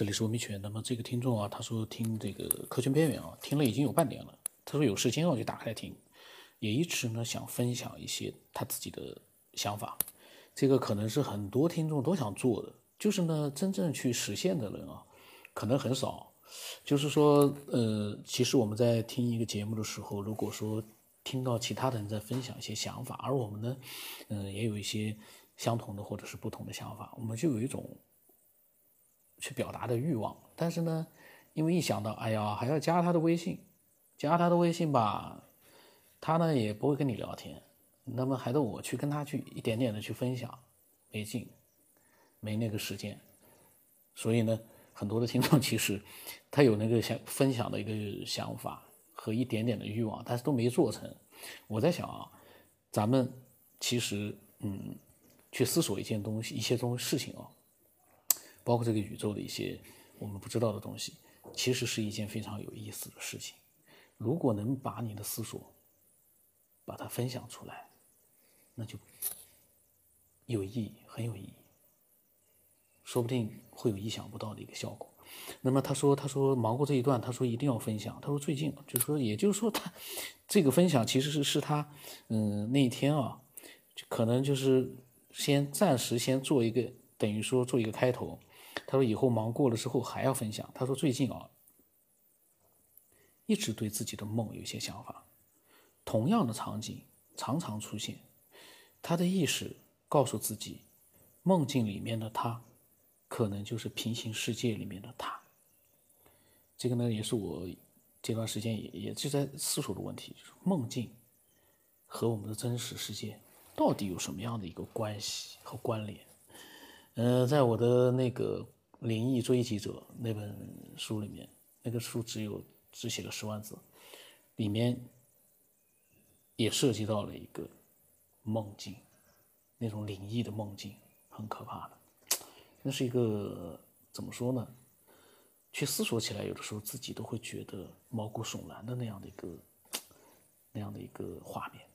这里是文明圈。那么这个听众啊，他说听这个科学边缘啊，听了已经有半年了。他说有时间我就打开来听，也一直呢想分享一些他自己的想法。这个可能是很多听众都想做的，就是呢真正去实现的人啊，可能很少。就是说，呃，其实我们在听一个节目的时候，如果说听到其他的人在分享一些想法，而我们呢，嗯，也有一些相同的或者是不同的想法，我们就有一种去表达的欲望。但是呢，因为一想到，哎呀，还要加他的微信，加他的微信吧，他呢也不会跟你聊天，那么还得我去跟他去一点点的去分享，没劲，没那个时间，所以呢。很多的听众其实，他有那个想分享的一个想法和一点点的欲望，但是都没做成。我在想啊，咱们其实嗯，去思索一件东西、一些东事情啊，包括这个宇宙的一些我们不知道的东西，其实是一件非常有意思的事情。如果能把你的思索把它分享出来，那就有意义，很有意义。说不定会有意想不到的一个效果。那么他说，他说忙过这一段，他说一定要分享。他说最近就说，也就是说他这个分享其实是是他嗯那一天啊，可能就是先暂时先做一个等于说做一个开头。他说以后忙过了之后还要分享。他说最近啊，一直对自己的梦有些想法，同样的场景常常出现，他的意识告诉自己，梦境里面的他。可能就是平行世界里面的他。这个呢，也是我这段时间也也就在思索的问题，就是梦境和我们的真实世界到底有什么样的一个关系和关联？呃，在我的那个《灵异追击者》那本书里面，那个书只有只写了十万字，里面也涉及到了一个梦境，那种灵异的梦境，很可怕的。那是一个怎么说呢？去思索起来，有的时候自己都会觉得毛骨悚然的那样的一个那样的一个画面。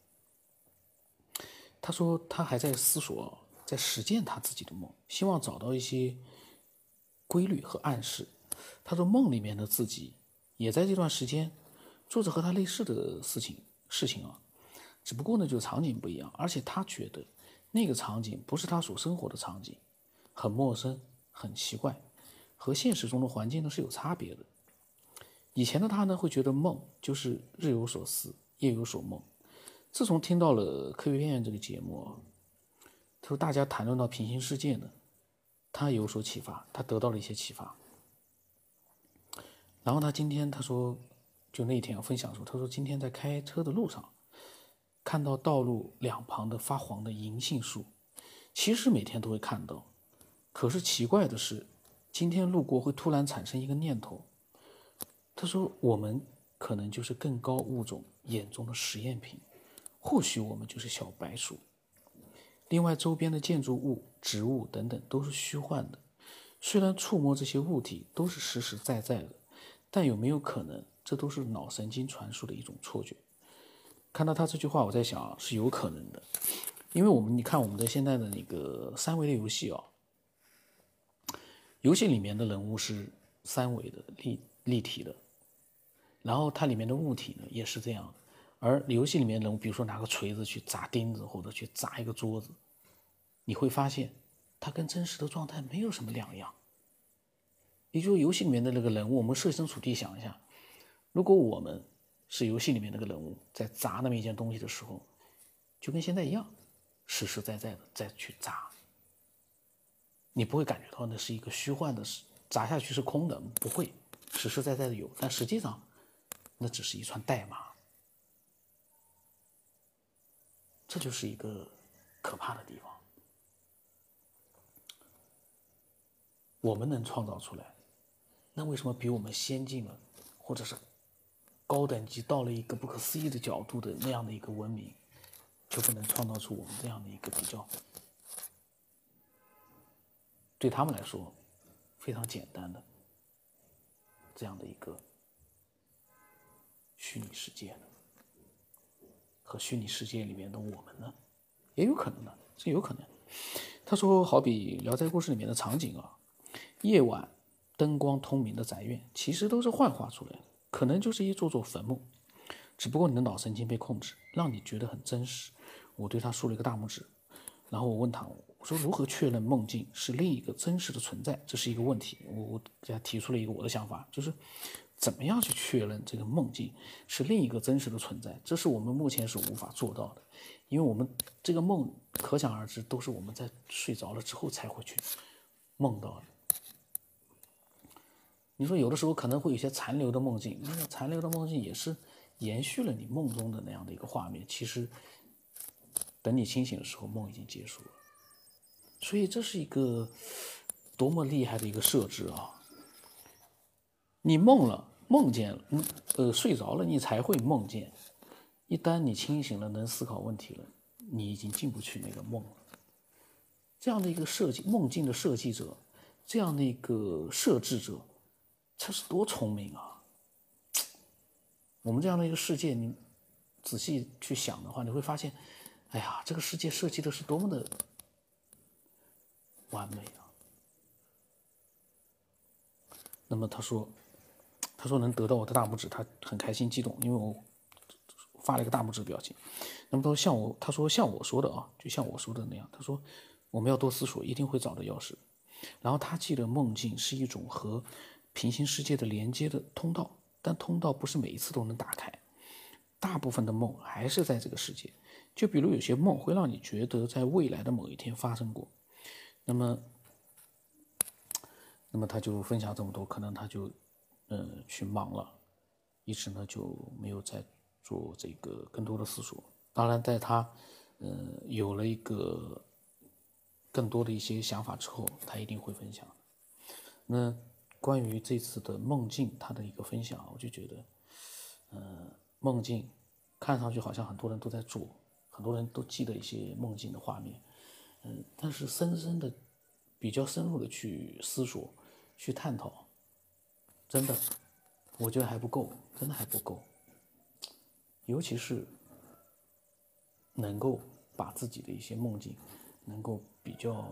他说他还在思索，在实践他自己的梦，希望找到一些规律和暗示。他说梦里面的自己也在这段时间做着和他类似的事情事情啊，只不过呢，就场景不一样，而且他觉得那个场景不是他所生活的场景。很陌生，很奇怪，和现实中的环境呢是有差别的。以前的他呢会觉得梦就是日有所思，夜有所梦。自从听到了《科学片》这个节目，他说大家谈论到平行世界呢，他有所启发，他得到了一些启发。然后他今天他说，就那天分享说，他说今天在开车的路上，看到道路两旁的发黄的银杏树，其实每天都会看到。可是奇怪的是，今天路过会突然产生一个念头。他说：“我们可能就是更高物种眼中的实验品，或许我们就是小白鼠。另外，周边的建筑物、植物等等都是虚幻的。虽然触摸这些物体都是实实在在的，但有没有可能这都是脑神经传输的一种错觉？”看到他这句话，我在想是有可能的，因为我们你看我们的现在的那个三维的游戏啊。游戏里面的人物是三维的立立体的，然后它里面的物体呢也是这样的，而游戏里面人物，比如说拿个锤子去砸钉子或者去砸一个桌子，你会发现它跟真实的状态没有什么两样。也就是游戏里面的那个人物，我们设身处地想一下，如果我们是游戏里面那个人物，在砸那么一件东西的时候，就跟现在一样，实实在在的再去砸。你不会感觉到那是一个虚幻的，砸下去是空的，不会，实实在在的有，但实际上，那只是一串代码。这就是一个可怕的地方。我们能创造出来，那为什么比我们先进了，或者是高等级到了一个不可思议的角度的那样的一个文明，就不能创造出我们这样的一个比较？对他们来说，非常简单的这样的一个虚拟世界呢，和虚拟世界里面的我们呢，也有可能的，是有可能。他说，好比《聊斋故事》里面的场景啊，夜晚灯光通明的宅院，其实都是幻化出来的，可能就是一座座坟墓，只不过你的脑神经被控制，让你觉得很真实。我对他竖了一个大拇指，然后我问他，我说如何确认梦境是另一个真实的存在？这是一个问题。我我给他提出了一个我的想法，就是怎么样去确认这个梦境是另一个真实的存在？这是我们目前是无法做到的，因为我们这个梦可想而知都是我们在睡着了之后才会去梦到的。你说有的时候可能会有些残留的梦境，那个残留的梦境也是延续了你梦中的那样的一个画面。其实等你清醒的时候，梦已经结束了。所以这是一个多么厉害的一个设置啊！你梦了，梦见了，呃，睡着了，你才会梦见。一旦你清醒了，能思考问题了，你已经进不去那个梦了。这样的一个设计梦境的设计者，这样的一个设置者。他是多聪明啊！我们这样的一个世界，你仔细去想的话，你会发现，哎呀，这个世界设计的是多么的完美啊！那么他说，他说能得到我的大拇指，他很开心激动，因为我发了一个大拇指表情。那么他说像我，他说像我说的啊，就像我说的那样，他说我们要多思索，一定会找到钥匙。然后他记得梦境是一种和。平行世界的连接的通道，但通道不是每一次都能打开，大部分的梦还是在这个世界。就比如有些梦会让你觉得在未来的某一天发生过，那么，那么他就分享这么多，可能他就，呃，去忙了，一直呢就没有再做这个更多的思索。当然，在他，呃，有了一个更多的一些想法之后，他一定会分享。那。关于这次的梦境，他的一个分享，我就觉得，嗯，梦境看上去好像很多人都在做，很多人都记得一些梦境的画面，嗯，但是深深的、比较深入的去思索、去探讨，真的，我觉得还不够，真的还不够，尤其是能够把自己的一些梦境，能够比较，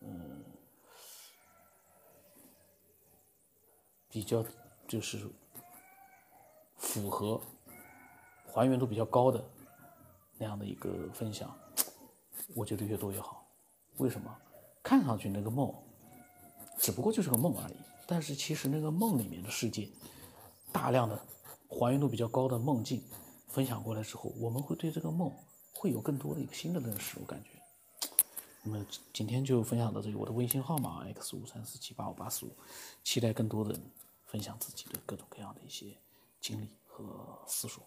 嗯。比较就是符合还原度比较高的那样的一个分享，我觉得越多越好。为什么？看上去那个梦只不过就是个梦而已，但是其实那个梦里面的世界，大量的还原度比较高的梦境分享过来之后，我们会对这个梦会有更多的一个新的认识。我感觉。那么今天就分享到这里，我的微信号码 x 五三四七八五八四五，期待更多的人分享自己的各种各样的一些经历和思索。